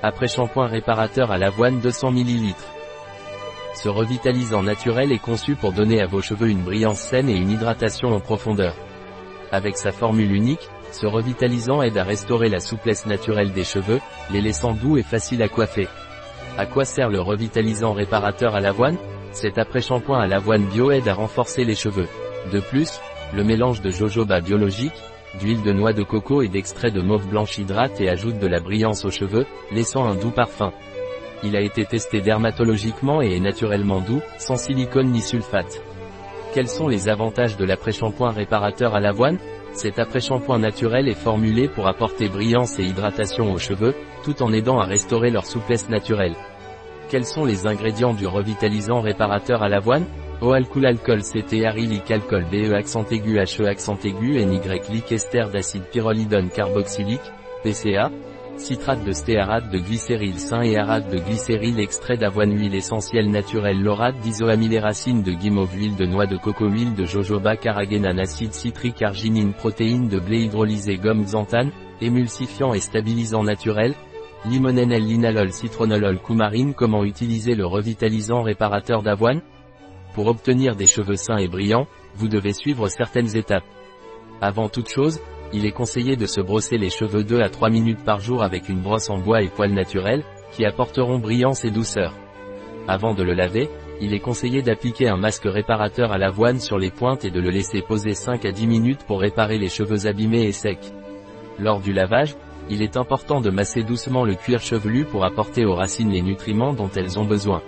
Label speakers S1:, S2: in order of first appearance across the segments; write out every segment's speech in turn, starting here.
S1: Après shampoing réparateur à l'avoine 200 ml. Ce revitalisant naturel est conçu pour donner à vos cheveux une brillance saine et une hydratation en profondeur. Avec sa formule unique, ce revitalisant aide à restaurer la souplesse naturelle des cheveux, les laissant doux et faciles à coiffer. À quoi sert le revitalisant réparateur à l'avoine? Cet après-shampoing à l'avoine bio aide à renforcer les cheveux. De plus, le mélange de jojoba biologique, d'huile de noix de coco et d'extrait de mauve blanche hydrate et ajoute de la brillance aux cheveux, laissant un doux parfum. Il a été testé dermatologiquement et est naturellement doux, sans silicone ni sulfate. Quels sont les avantages de l'après-shampoing réparateur à l'avoine? Cet après-shampoing naturel est formulé pour apporter brillance et hydratation aux cheveux, tout en aidant à restaurer leur souplesse naturelle. Quels sont les ingrédients du revitalisant réparateur à l'avoine? O-alcool alcool CT arylic alcool BE accent aigu HE accent aigu NY lic ester d'acide pyrrolidone carboxylique, PCA, citrate de stéarate de glycéryl sain et arate de glycéryl extrait d'avoine huile essentielle naturelle laurate d'isoamyléracine de guimauve huile de noix de coco huile de jojoba carragénane acide citrique arginine protéines de blé hydrolysé gomme xanthane, émulsifiant et stabilisant naturel, limonène linalol citronolol coumarine Comment utiliser le revitalisant réparateur d'avoine Pour obtenir des cheveux sains et brillants, vous devez suivre certaines étapes. Avant toute chose, il est conseillé de se brosser les cheveux 2 à 3 minutes par jour avec une brosse en bois et poils naturels, qui apporteront brillance et douceur. Avant de le laver, il est conseillé d'appliquer un masque réparateur à l'avoine sur les pointes et de le laisser poser 5 à 10 minutes pour réparer les cheveux abîmés et secs. Lors du lavage, il est important de masser doucement le cuir chevelu pour apporter aux racines les nutriments dont elles ont besoin.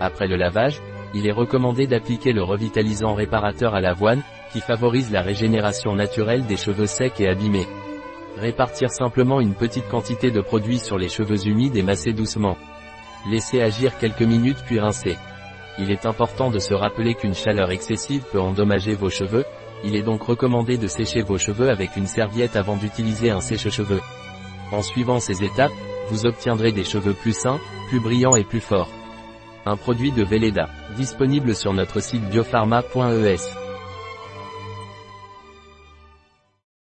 S1: Après le lavage, il est recommandé d'appliquer le revitalisant réparateur à l'avoine, qui favorise la régénération naturelle des cheveux secs et abîmés. Répartir simplement une petite quantité de produit sur les cheveux humides et masser doucement. Laisser agir quelques minutes puis rincer. Il est important de se rappeler qu'une chaleur excessive peut endommager vos cheveux, il est donc recommandé de sécher vos cheveux avec une serviette avant d'utiliser un sèche-cheveux. En suivant ces étapes, vous obtiendrez des cheveux plus sains, plus brillants et plus forts. Un produit de Velleda, disponible sur notre site biopharma.es.